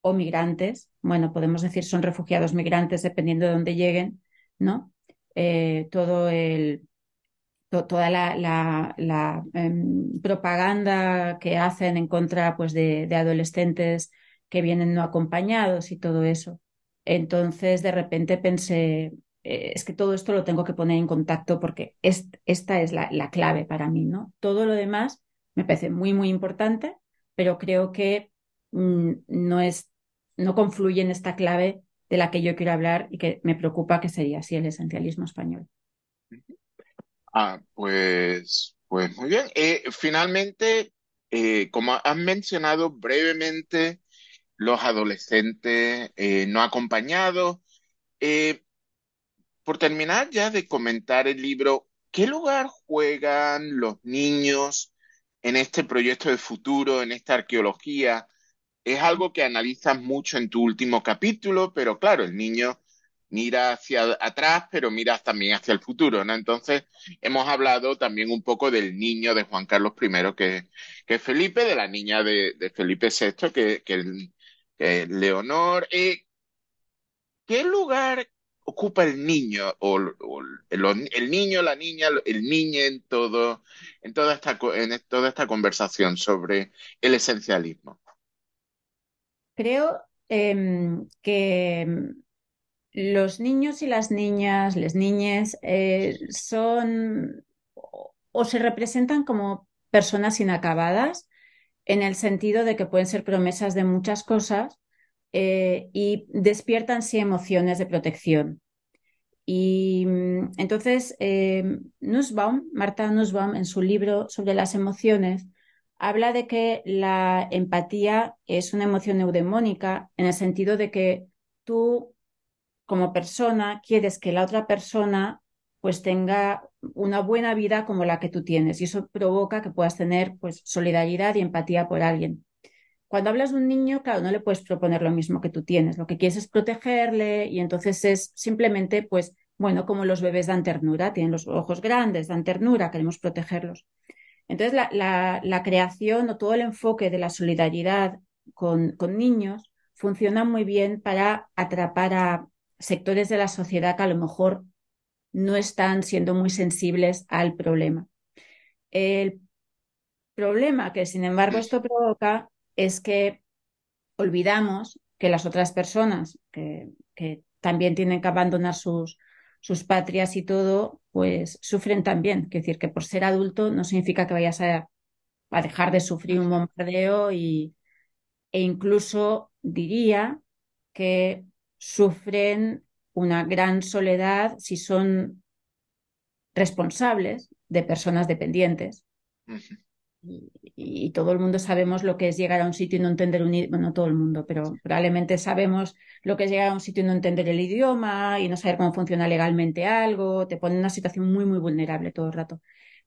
o migrantes. Bueno, podemos decir son refugiados migrantes dependiendo de dónde lleguen, ¿no? Eh, todo el toda la, em, propaganda que hacen en contra pues, de, adolescentes que vienen no acompañados y todo eso. Entonces, de repente pensé, eh, es que todo esto lo tengo que poner en contacto porque esta es la, clave para mí, ¿no? Todo lo demás me parece muy, muy importante, pero creo que mm, no es, no confluye en esta clave de la que yo quiero hablar y que me preocupa que sería así el esencialismo español. Ah, pues, pues muy bien. Eh, finalmente, eh, como has mencionado brevemente, los adolescentes no acompañados. Por terminar ya de comentar el libro, ¿qué lugar juegan los niños en este proyecto de futuro, en esta arqueología? Es algo que analizas mucho en tu último capítulo, pero claro, el niño mira hacia atrás, pero mira también hacia el futuro, ¿no? Entonces, hemos hablado también un poco del niño de Juan Carlos I, que, es Felipe, de la niña de, Felipe VI, que, que, Leonor. Eh, ¿Qué lugar ocupa el niño, o, el, niño, la niña, el niño en todo, en toda esta, en toda esta conversación sobre el esencialismo? Creo em, que los niños y las niñas, las niñas, eh, son o se representan como personas inacabadas en el sentido de que pueden ser promesas de muchas cosas eh, y despiertan sí emociones de protección. Y mm, entonces, eh, Nussbaum, Marta Nussbaum, en su libro sobre las emociones, habla de que la empatía es una emoción eudemónica en el sentido de que tú como persona quieres que la otra persona pues tenga una buena vida como la que tú tienes y eso provoca que puedas tener pues solidaridad y empatía por alguien. Cuando hablas de un niño, claro, no le puedes proponer lo mismo que tú tienes, lo que quieres es protegerle y entonces es simplemente pues bueno, como los bebés dan ternura, tienen los ojos grandes, dan ternura, queremos protegerlos. Entonces la, creación o todo el enfoque de la solidaridad con, niños funciona muy bien para atrapar a, sectores de la sociedad que a lo mejor no están siendo muy sensibles al problema. El problema que, sin embargo, esto provoca es que olvidamos que las otras personas que, también tienen que abandonar sus, sus patrias y todo, pues sufren también. Es decir, que por ser adulto no significa que vayas a, a dejar de sufrir un bombardeo y, e incluso diría que sufren una gran soledad si son responsables de personas dependientes. Y, todo el mundo sabemos lo que es llegar a un sitio y no entender un idioma, no todo el mundo, pero probablemente sabemos lo que es llegar a un sitio y no entender el idioma y no saber cómo funciona legalmente algo, te pone en una situación muy, muy vulnerable todo el rato.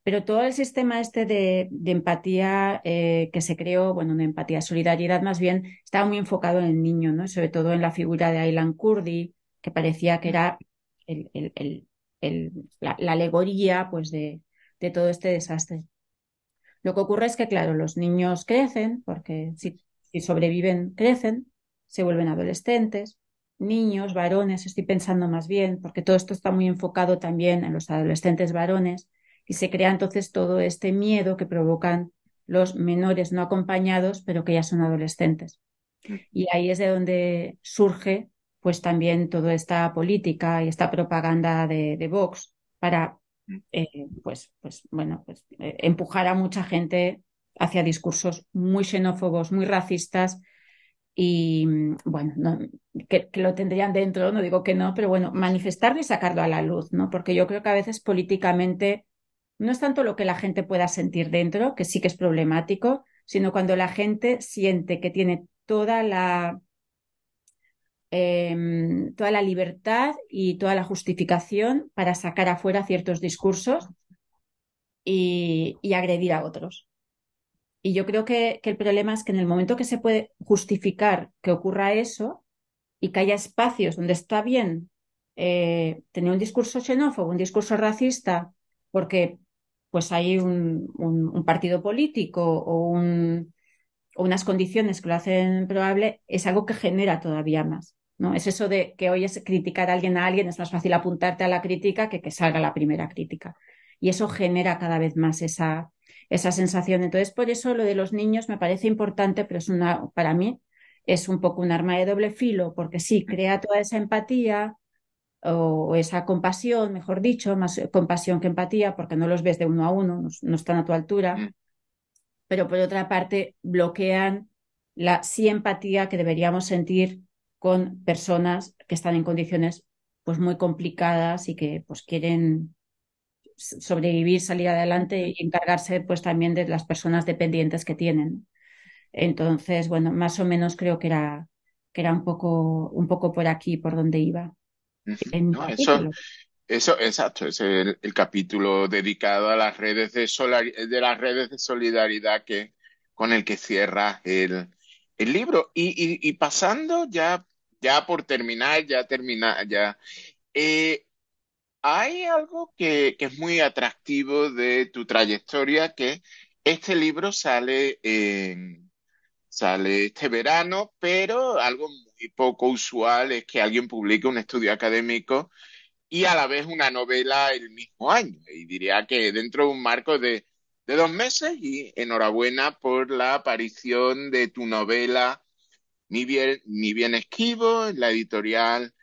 Pero todo el sistema este de, empatía eh, que se creó, bueno, de empatía, solidaridad más bien, estaba muy enfocado en el niño, ¿no? Sobre todo en la figura de Aylan Kurdi, que parecía que era la, alegoría pues, de, todo este desastre. Lo que ocurre es que, claro, los niños crecen, porque si, si sobreviven, crecen, se vuelven adolescentes, niños, varones, estoy pensando más bien, porque todo esto está muy enfocado también en los adolescentes varones, y se crea entonces todo este miedo que provocan los menores no acompañados, pero que ya son adolescentes. Mm. Y ahí es de donde surge pues también toda esta política y esta propaganda de, Vox para. Eh, pues, pues, bueno, pues, eh, empujar a mucha gente hacia discursos muy xenófobos, muy racistas y bueno, que, lo tendrían dentro, no digo que no, pero bueno, manifestarlo y sacarlo a la luz, ¿no? Porque yo creo que a veces políticamente no es tanto lo que la gente pueda sentir dentro, que sí que es problemático, sino cuando la gente siente que tiene toda la Em, toda la libertad y toda la justificación para sacar afuera ciertos discursos y, agredir a otros. Y yo creo que, el problema es que en el momento que se puede justificar que ocurra eso y que haya espacios donde está bien eh, tener un discurso xenófobo, un discurso racista, porque pues hay un, partido político o, o unas condiciones que lo hacen probable, es algo que genera todavía más. ¿No? Es eso de que hoy es criticar a alguien a alguien, es más fácil apuntarte a la crítica que que salga la primera crítica. y eso genera cada vez más esa, esa sensación. Entonces, por eso lo de los niños me parece importante, pero es una, para mí es un poco un arma de doble filo, porque sí, crea toda esa empatía o esa compasión, mejor dicho, más compasión que empatía, porque no los ves de uno a uno, no, están a tu altura, mm. pero por otra parte bloquean la sí empatía que deberíamos sentir con personas que están en condiciones pues muy complicadas y que pues quieren sobrevivir, salir adelante y encargarse pues también de las personas dependientes que tienen. Entonces, bueno, más o menos creo que era, que era un poco, un poco por aquí, por donde iba. No, eso, eso, exacto, es el, capítulo dedicado a las redes de, de las redes de solidaridad que, con el que cierra el, el libro. Y, y, pasando ya, ya por terminar, ya terminar, ya. Eh, hay algo que, que, es muy atractivo de tu trayectoria, que este libro sale en, sale este verano, pero algo muy poco usual es que alguien publique un estudio académico y a la vez una novela el mismo año. Y diría que dentro de un marco de de dos meses y enhorabuena por la aparición de tu novela Mi bien, Mi bien esquivo en la editorial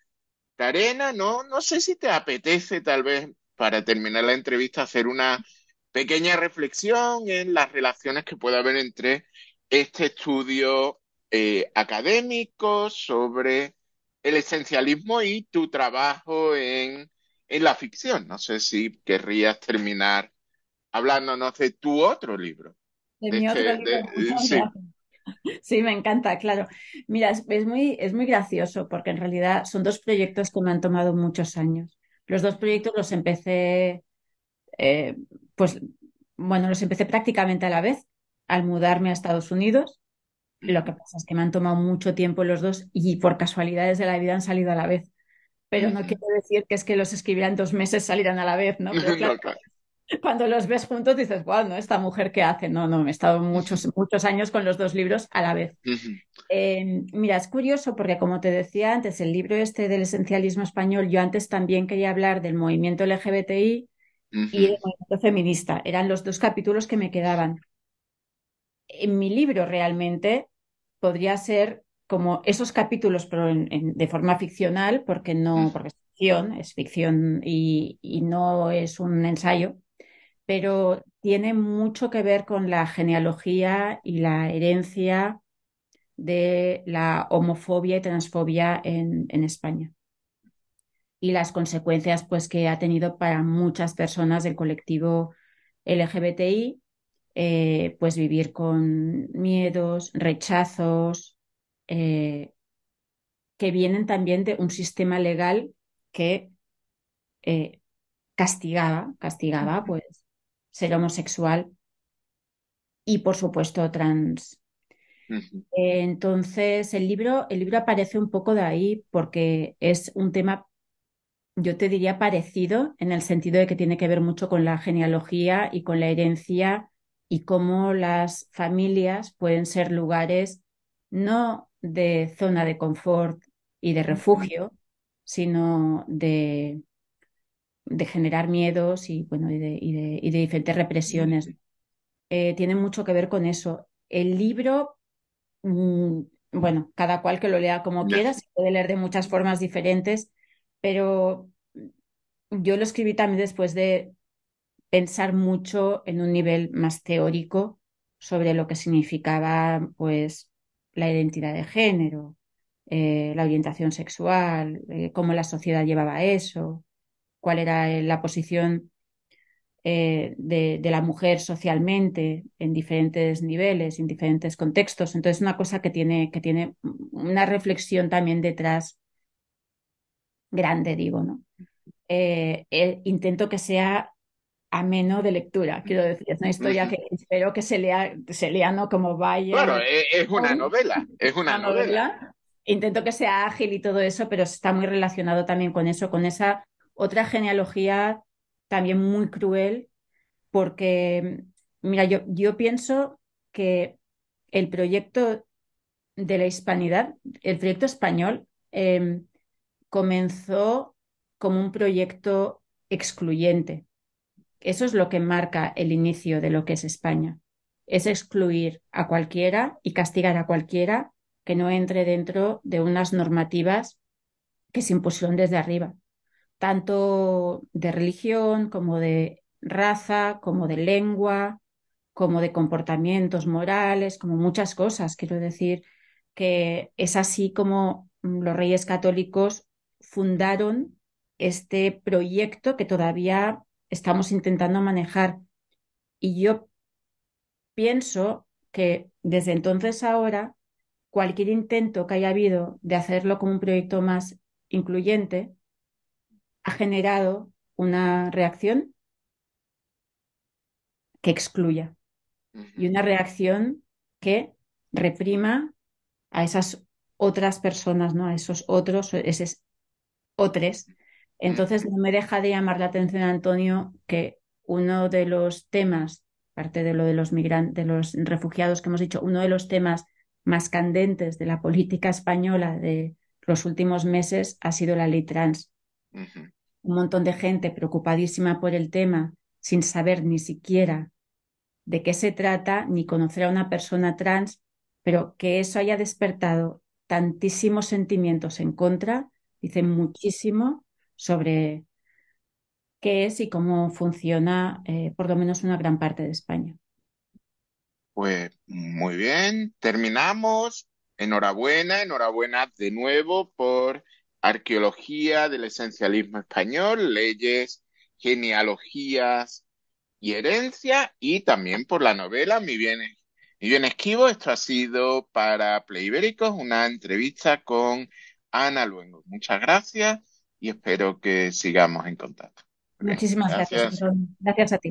Tarena. No, no sé si te apetece tal vez para terminar la entrevista hacer una pequeña reflexión en las relaciones que puede haber entre este estudio eh, académico sobre el esencialismo y tu trabajo en, en la ficción. No sé si querrías terminar hablándonos de tu otro libro. De, mi otro este, libro. sí. sí. me encanta, claro. Mira, es, muy, es muy gracioso porque en realidad son dos proyectos que me han tomado muchos años. Los dos proyectos los empecé, eh, pues, bueno, los empecé prácticamente a la vez al mudarme a Estados Unidos. Lo que pasa es que me han tomado mucho tiempo los dos y por casualidades de la vida han salido a la vez. Pero no quiero decir que es que los escribieran dos meses salieran a la vez, ¿no? Pero claro, cuando los ves juntos dices, wow, ¿no? Esta mujer que hace. No, no, he estado muchos, muchos años con los dos libros a la vez. Em, mira, es curioso porque como te decía antes, el libro este del esencialismo español, yo antes también quería hablar del movimiento LGBTI y del movimiento feminista. Eran los dos capítulos que me quedaban. En mi libro realmente podría ser como esos capítulos, pero de forma ficcional, porque no, porque es ficción, es ficción y, y no es un ensayo pero tiene mucho que ver con la genealogía y la herencia de la homofobia y transfobia en, España. Y las consecuencias pues, que ha tenido para muchas personas del colectivo LGBTI, eh, pues vivir con miedos, rechazos, eh, que vienen también de un sistema legal que eh, castigaba, castigaba pues ser homosexual y, por supuesto, trans. Entonces, el libro, el libro aparece un poco de ahí porque es un tema, yo te diría, parecido en el sentido de que tiene que ver mucho con la genealogía y con la herencia y cómo las familias pueden ser lugares no de zona de confort y de refugio, sino de, de generar miedos y, bueno, y, de, y de, diferentes represiones. Eh, tiene mucho que ver con eso. El libro, mm, bueno, cada cual que lo lea como quiera, se puede leer de muchas formas diferentes, pero yo lo escribí también después de pensar mucho en un nivel más teórico sobre lo que significaba pues la identidad de género, eh, la orientación sexual, eh, cómo la sociedad llevaba eso, cuál era eh, la posición eh, de, la mujer socialmente en diferentes niveles, en diferentes contextos. Entonces, una cosa que tiene, que tiene una reflexión también detrás grande, digo, ¿no? Eh, intento que sea ameno de lectura, quiero decir, es una historia que espero que se lea, se lea no como vaya. Claro, es una novela, es una, novela. Intento que sea ágil y todo eso, pero está muy relacionado también con eso, con esa otra genealogía también muy cruel, porque, mira, yo, pienso que el proyecto de la hispanidad, el proyecto español, em, comenzó como un proyecto excluyente. Eso es lo que marca el inicio de lo que es España. Es excluir a cualquiera y castigar a cualquiera que no entre dentro de unas normativas que se impusieron desde arriba, tanto de religión como de raza, como de lengua, como de comportamientos morales, como muchas cosas. Quiero decir que es así como los reyes católicos fundaron este proyecto que todavía estamos intentando manejar. Y yo pienso que desde entonces ahora, cualquier intento que haya habido de hacerlo como un proyecto más incluyente ha generado una reacción que excluya y una reacción que reprima a esas otras personas, ¿no? A esos otros, esos otros. Entonces no me deja de llamar la atención, Antonio, que uno de los temas, parte de lo de los migrantes, de los refugiados que hemos dicho, uno de los temas más candentes de la política española de los últimos meses ha sido la ley trans. Un montón de gente preocupadísima por el tema, sin saber ni siquiera de qué se trata, ni conocer a una persona trans, pero que eso haya despertado tantísimos sentimientos en contra, dice muchísimo sobre qué es y cómo funciona eh, por lo menos una gran parte de España. Pues muy bien, terminamos. Enhorabuena, enhorabuena de nuevo por Arqueología del Esencialismo Español, Leyes, Genealogías y Herencia, y también por la novela Mi Bien y bien esquivo, esto ha sido para Play Ibéricos, una entrevista con Ana Luengo. Muchas gracias y espero que sigamos en contacto. Muchísimas gracias. Gracias, a ti.